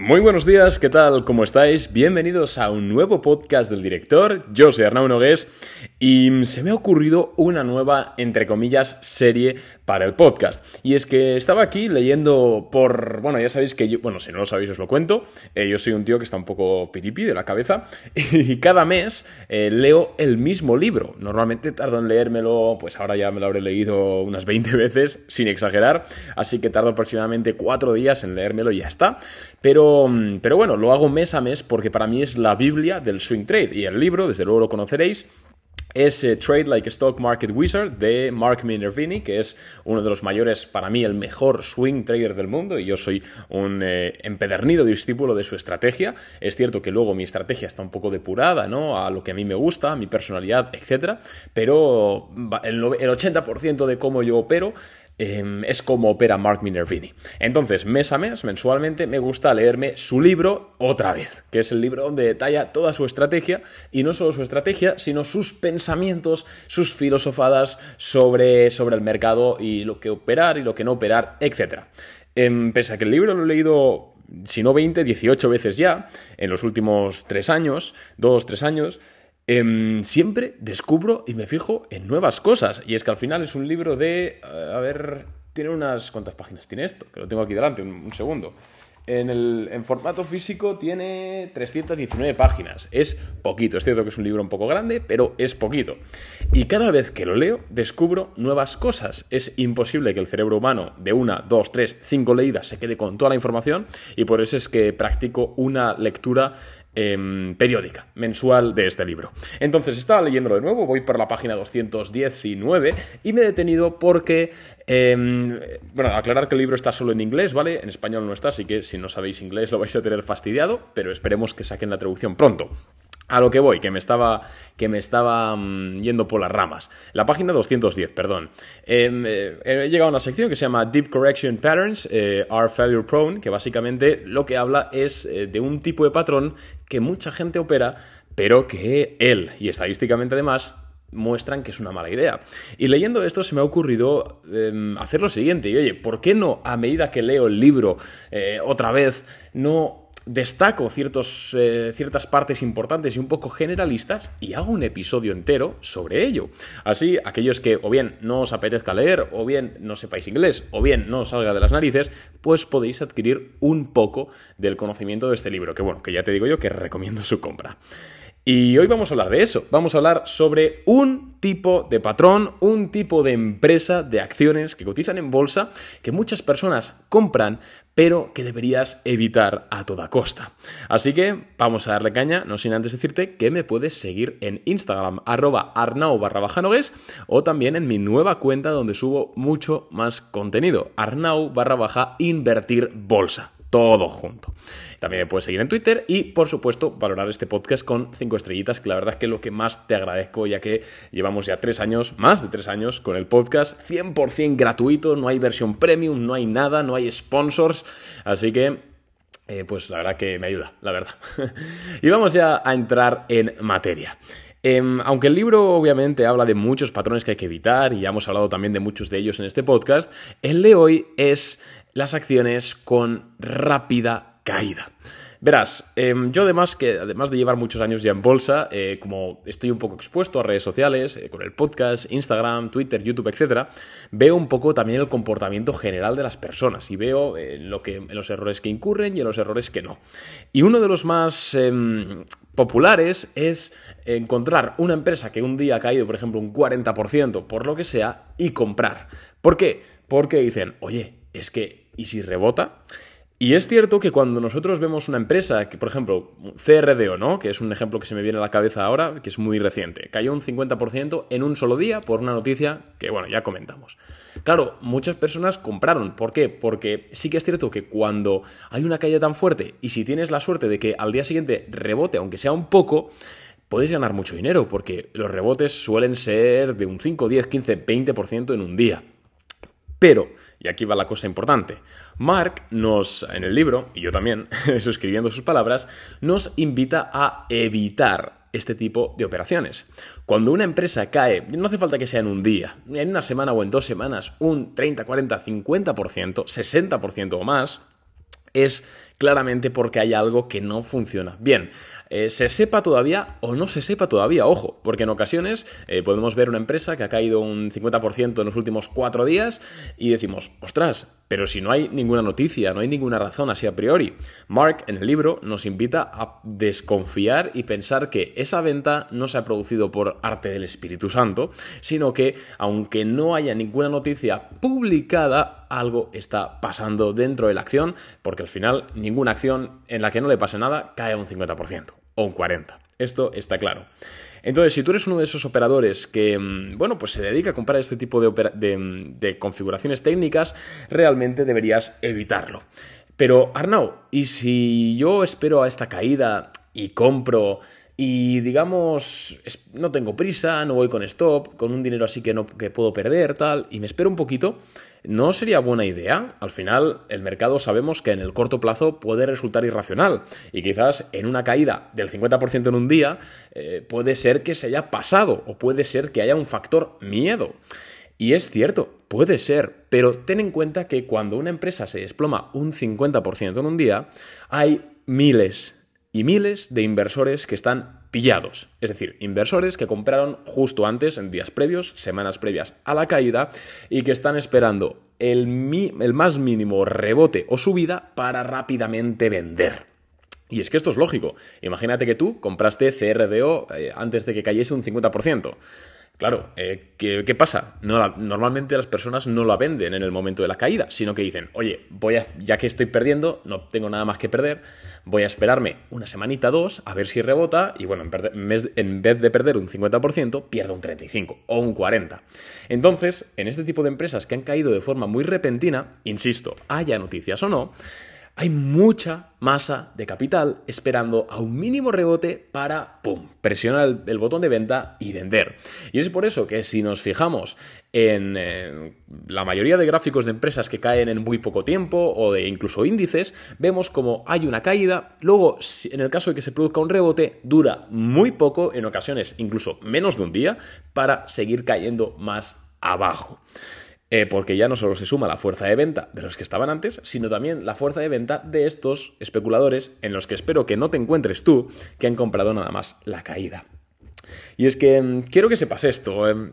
Muy buenos días, ¿qué tal? ¿Cómo estáis? Bienvenidos a un nuevo podcast del director. Yo soy Arnau Nogués y se me ha ocurrido una nueva, entre comillas, serie para el podcast. Y es que estaba aquí leyendo por... Bueno, ya sabéis que yo... Bueno, si no lo sabéis os lo cuento. Eh, yo soy un tío que está un poco piripi de la cabeza y cada mes eh, leo el mismo libro. Normalmente tardo en leérmelo, pues ahora ya me lo habré leído unas 20 veces, sin exagerar. Así que tardo aproximadamente 4 días en leérmelo y ya está. Pero Mm, pero, bueno, lo hago mes a mes porque para mí es la Biblia del swing trade. Y el libro, desde luego lo conoceréis, es eh, Trade Like a Stock Market Wizard de Mark Minervini, que es uno de los mayores, para mí, el mejor swing trader del mundo, y yo soy un eh, empedernido discípulo de su estrategia. Es cierto que luego mi estrategia está un poco depurada, ¿no? A lo que a mí me gusta, a mi personalidad, etc. Pero el, el 80% de cómo yo opero Em, es como opera Mark Minervini. Entonces, mes a mes, mensualmente, me gusta leerme su libro otra vez, que es el libro donde detalla toda su estrategia, y no solo su estrategia, sino sus pensamientos, sus filosofadas sobre, sobre el mercado y lo que operar y lo que no operar, etc. Em, pese a que el libro lo he leído, si no 20, 18 veces ya, en los últimos 3 años, 2, 3 años, Em, siempre descubro y me fijo en nuevas cosas. Y es que al final es un libro de... Eh, a ver, tiene unas... ¿Cuántas páginas tiene esto? Que lo tengo aquí delante, un, segundo. En, el, en formato físico tiene 319 páginas. Es poquito. Es cierto que es un libro un poco grande, pero es poquito. Y cada vez que lo leo, descubro nuevas cosas. Es imposible que el cerebro humano de una, dos, tres, cinco leídas se quede con toda la información. Y por eso es que practico una lectura Em, periódica, mensual de este libro. Entonces estaba leyéndolo de nuevo, voy por la página 219 y me he detenido porque, em, bueno, aclarar que el libro está solo en inglés, ¿vale? En español no está, así que si no sabéis inglés lo vais a tener fastidiado, pero esperemos que saquen la traducción pronto. A lo que voy, que me estaba, que me estaba mm, yendo por las ramas. La página 210, perdón. Em, eh, he llegado a una sección que se llama Deep Correction Patterns, eh, Are Failure Prone, que básicamente lo que habla es eh, de un tipo de patrón que mucha gente opera, pero que él, y estadísticamente además, muestran que es una mala idea. Y leyendo esto se me ha ocurrido em, hacer lo siguiente, y oye, ¿por qué no a medida que leo el libro otra vez, no destaco eh, ciertas partes importantes y un poco generalistas y hago un episodio entero sobre ello. Así, aquellos que o bien no os apetezca leer, o bien no sepáis inglés, o bien no os salga de las narices, pues podéis adquirir un poco del conocimiento de este libro, que bueno, que ya te digo yo que recomiendo su compra. Y hoy vamos a hablar de eso. Vamos a hablar sobre un tipo de patrón, un tipo de empresa de acciones que cotizan en bolsa que muchas personas compran, pero que deberías evitar a toda costa. Así que vamos a darle caña, no sin antes decirte que me puedes seguir en Instagram, arroba arnau barra baja o también en mi nueva cuenta donde subo mucho más contenido, arnau barra baja invertir bolsa todo junto. También me puedes seguir en Twitter y, por supuesto, valorar este podcast con cinco estrellitas, que la verdad es que es lo que más te agradezco, ya que llevamos ya tres años, más de tres años, con el podcast 100% gratuito, no hay versión premium, no hay nada, no hay sponsors, así que eh, pues la verdad que me ayuda, la verdad. y vamos ya a entrar en materia. Em, aunque el libro obviamente habla de muchos patrones que hay que evitar y ya hemos hablado también de muchos de ellos en este podcast, el de hoy es las acciones con rápida caída. Verás, em, yo además que además de llevar muchos años ya en bolsa, eh, como estoy un poco expuesto a redes sociales, eh, con el podcast, Instagram, Twitter, YouTube, etc., veo un poco también el comportamiento general de las personas y veo eh, lo que, en los errores que incurren y en los errores que no. Y uno de los más em, populares es encontrar una empresa que un día ha caído, por ejemplo, un 40% por lo que sea, y comprar. ¿Por qué? Porque dicen, oye, es que, ¿y si rebota? Y es cierto que cuando nosotros vemos una empresa, que por ejemplo, CRDO, ¿no? Que es un ejemplo que se me viene a la cabeza ahora, que es muy reciente, cayó un 50% en un solo día por una noticia que, bueno, ya comentamos. Claro, muchas personas compraron. ¿Por qué? Porque sí que es cierto que cuando hay una caída tan fuerte y si tienes la suerte de que al día siguiente rebote, aunque sea un poco, puedes ganar mucho dinero, porque los rebotes suelen ser de un 5, 10, 15, 20% en un día. Pero, y aquí va la cosa importante, Mark nos, en el libro, y yo también, suscribiendo sus palabras, nos invita a evitar este tipo de operaciones. Cuando una empresa cae, no hace falta que sea en un día, en una semana o en dos semanas, un 30, 40, 50%, 60% o más, es claramente porque hay algo que no funciona bien. Eh, se sepa todavía o no se sepa todavía, ojo, porque en ocasiones eh, podemos ver una empresa que ha caído un 50% en los últimos cuatro días y decimos, ostras, pero si no hay ninguna noticia, no hay ninguna razón así a priori. Mark en el libro nos invita a desconfiar y pensar que esa venta no se ha producido por arte del Espíritu Santo, sino que aunque no haya ninguna noticia publicada, algo está pasando dentro de la acción, porque al final ninguna acción en la que no le pase nada cae un 50% o un 40%. Esto está claro. Entonces, si tú eres uno de esos operadores que, mm, bueno, pues se dedica a comprar este tipo de, configuraciones técnicas, realmente deberías evitarlo. Pero, Arnau, ¿y si yo espero a esta caída y compro y digamos, no tengo prisa, no voy con stop, con un dinero así que no que puedo perder, tal, y me espero un poquito, ¿no sería buena idea? Al final, el mercado sabemos que en el corto plazo puede resultar irracional y quizás en una caída del 50% en un día eh, puede ser que se haya pasado o puede ser que haya un factor miedo. Y es cierto, puede ser, pero ten en cuenta que cuando una empresa se desploma un 50% en un día, hay miles, y miles de inversores que están pillados. Es decir, inversores que compraron justo antes, en días previos, semanas previas a la caída, y que están esperando el, el más mínimo rebote o subida para rápidamente vender. Y es que esto es lógico. Imagínate que tú compraste CRDO eh, antes de que cayese un 50%. Claro, eh, ¿qué, pasa? normalmente las personas no la venden en el momento de la caída, sino que dicen, oye, voy a, ya que estoy perdiendo, no tengo nada más que perder, voy a esperarme una semanita, dos, a ver si rebota, y bueno, en, en vez de perder un 50%, pierdo un 35% o un 40%. Entonces, en este tipo de empresas que han caído de forma muy repentina, insisto, haya noticias o no, hay mucha masa de capital esperando a un mínimo rebote para, presionar el, botón de venta y vender. Y es por eso que si nos fijamos en la mayoría de gráficos de empresas que caen en muy poco tiempo o de incluso índices, vemos como hay una caída, luego en el caso de que se produzca un rebote, dura muy poco, en ocasiones incluso menos de un día, para seguir cayendo más abajo. Eh, porque ya no solo se suma la fuerza de venta de los que estaban antes, sino también la fuerza de venta de estos especuladores en los que espero que no te encuentres tú, que han comprado nada más la caída. Y es que mm, quiero que sepas esto. Em,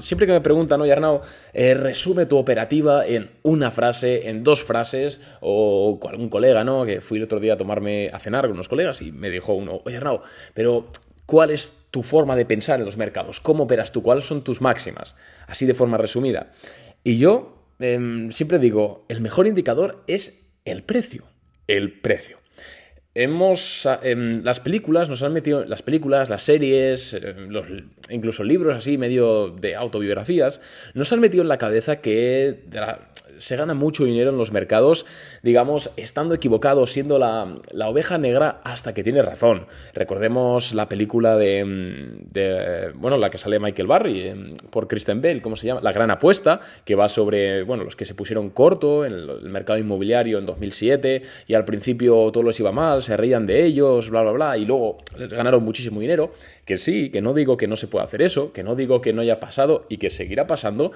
siempre que me preguntan, oye Arnau, eh, resume tu operativa en una frase, en dos frases, o algún colega, ¿no? Que fui el otro día a tomarme a cenar con unos colegas y me dijo uno, oye Arnau, pero ¿cuál es tu forma de pensar en los mercados, cómo operas tú, cuáles son tus máximas, así de forma resumida. Y yo em, siempre digo, el mejor indicador es el precio, el precio. Hemos, em, las películas nos han metido, las películas, las series, em, los, incluso libros así medio de autobiografías, nos han metido en la cabeza que se gana mucho dinero en los mercados, digamos, estando equivocado, siendo la, oveja negra hasta que tiene razón. Recordemos la película de, bueno, la que sale Michael Barry em, por Kristen Bell, ¿cómo se llama? La gran apuesta, que va sobre, bueno, los que se pusieron corto en el, mercado inmobiliario en 2007 y al principio todo les iba mal, se reían de ellos, bla, bla, bla, y luego ganaron muchísimo dinero, que sí, que no digo que no se pueda hacer eso, que no digo que no haya pasado y que seguirá pasando,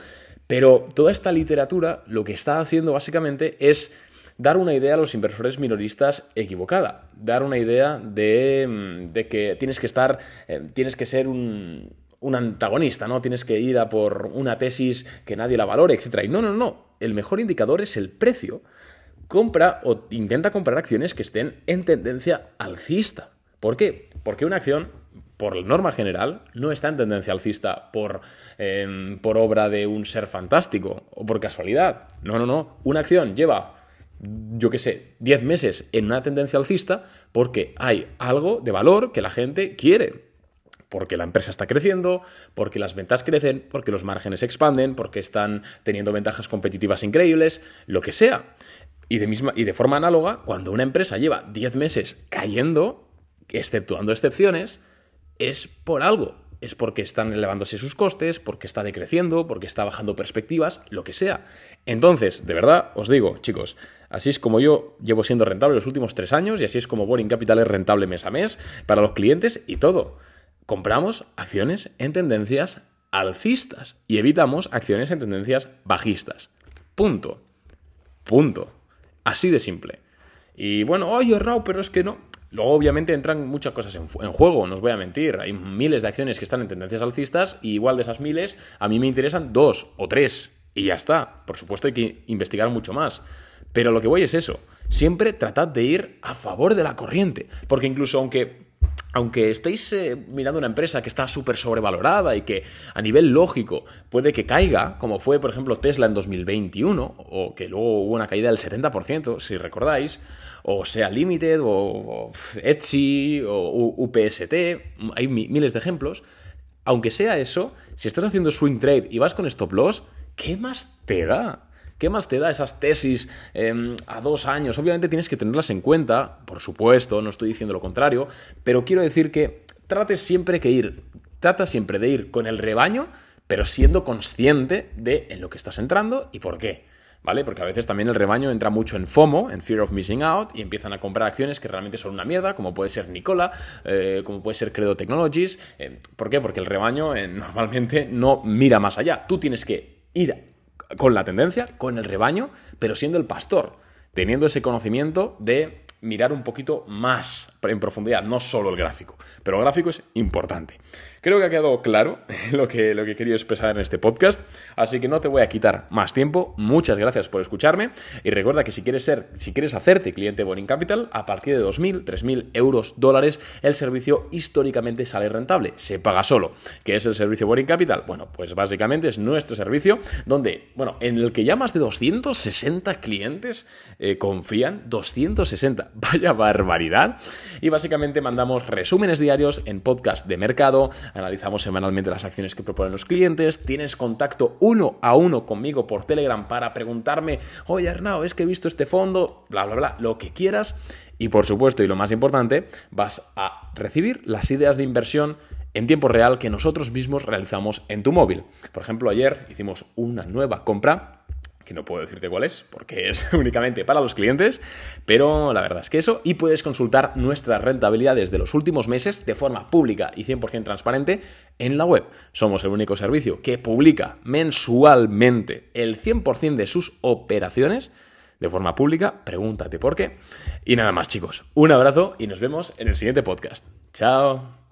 pero toda esta literatura lo que está haciendo básicamente es dar una idea a los inversores minoristas equivocada, dar una idea de, mm, que tienes que estar, eh, tienes que ser un, un antagonista, ¿no? Tienes que ir a por una tesis que nadie la valore, etc. Y no, no, no. El mejor indicador es el precio. Compra o intenta comprar acciones que estén en tendencia alcista. ¿Por qué? Porque una acción por norma general, no está en tendencia alcista por, em, por obra de un ser fantástico o por casualidad. No, no, no. Una acción lleva, yo qué sé, 10 meses en una tendencia alcista porque hay algo de valor que la gente quiere. Porque la empresa está creciendo, porque las ventas crecen, porque los márgenes expanden, porque están teniendo ventajas competitivas increíbles, lo que sea. Y de, misma, y de forma análoga, cuando una empresa lleva 10 meses cayendo, exceptuando excepciones, es por algo. Es porque están elevándose sus costes, porque está decreciendo, porque está bajando perspectivas, lo que sea. Entonces, de verdad, os digo, chicos, así es como yo llevo siendo rentable los últimos tres años y así es como Boring Capital es rentable mes a mes para los clientes y todo. Compramos acciones en tendencias alcistas y evitamos acciones en tendencias bajistas. Punto. Punto. Así de simple. Y bueno, oye, Raúl, pero es que no. Luego, obviamente, entran muchas cosas en, juego, no os voy a mentir. Hay miles de acciones que están en tendencias alcistas y igual de esas miles, a mí me interesan dos o tres. Y ya está. Por supuesto, hay que investigar mucho más. Pero lo que voy es eso. Siempre tratad de ir a favor de la corriente. Porque incluso aunque aunque estéis eh, mirando una empresa que está súper sobrevalorada y que a nivel lógico puede que caiga, como fue por ejemplo Tesla en 2021, o que luego hubo una caída del 70%, si recordáis, o sea Limited, o, Etsy, o UPST, hay miles de ejemplos, aunque sea eso, si estás haciendo swing trade y vas con stop loss, ¿qué más te da? ¿Qué más te da esas tesis em, a dos años? Obviamente tienes que tenerlas en cuenta, por supuesto, no estoy diciendo lo contrario, pero quiero decir que trates siempre que ir, trata siempre de ir con el rebaño, pero siendo consciente de en lo que estás entrando y por qué. ¿Vale? Porque a veces también el rebaño entra mucho en FOMO, en Fear of Missing Out, y empiezan a comprar acciones que realmente son una mierda, como puede ser Nicola, eh, como puede ser Credo Technologies. Eh, ¿Por qué? Porque el rebaño eh, normalmente no mira más allá. Tú tienes que ir con la tendencia, con el rebaño, pero siendo el pastor, teniendo ese conocimiento de mirar un poquito más en profundidad, no solo el gráfico. Pero el gráfico es importante. Creo que ha quedado claro lo que, lo que querido expresar en este podcast, así que no te voy a quitar más tiempo. Muchas gracias por escucharme y recuerda que si quieres ser, si quieres hacerte cliente Boring Capital, a partir de 2.000, 3.000 euros dólares, el servicio históricamente sale rentable, se paga solo. ¿Qué es el servicio Boring Capital? Bueno, pues básicamente es nuestro servicio donde, bueno, en el que ya más de 260 clientes eh, confían, 260, vaya barbaridad. Y básicamente mandamos resúmenes diarios en podcast de mercado, analizamos semanalmente las acciones que proponen los clientes, tienes contacto uno a uno conmigo por Telegram para preguntarme, oye Arnau, es que he visto este fondo, bla, bla, bla, lo que quieras. Y por supuesto, y lo más importante, vas a recibir las ideas de inversión en tiempo real que nosotros mismos realizamos en tu móvil. Por ejemplo, ayer hicimos una nueva compra que no puedo decirte cuál es, porque es únicamente para los clientes, pero la verdad es que eso, y puedes consultar nuestras rentabilidades de los últimos meses de forma pública y 100% transparente en la web. Somos el único servicio que publica mensualmente el 100% de sus operaciones de forma pública, pregúntate por qué. Y nada más chicos, un abrazo y nos vemos en el siguiente podcast. Chao.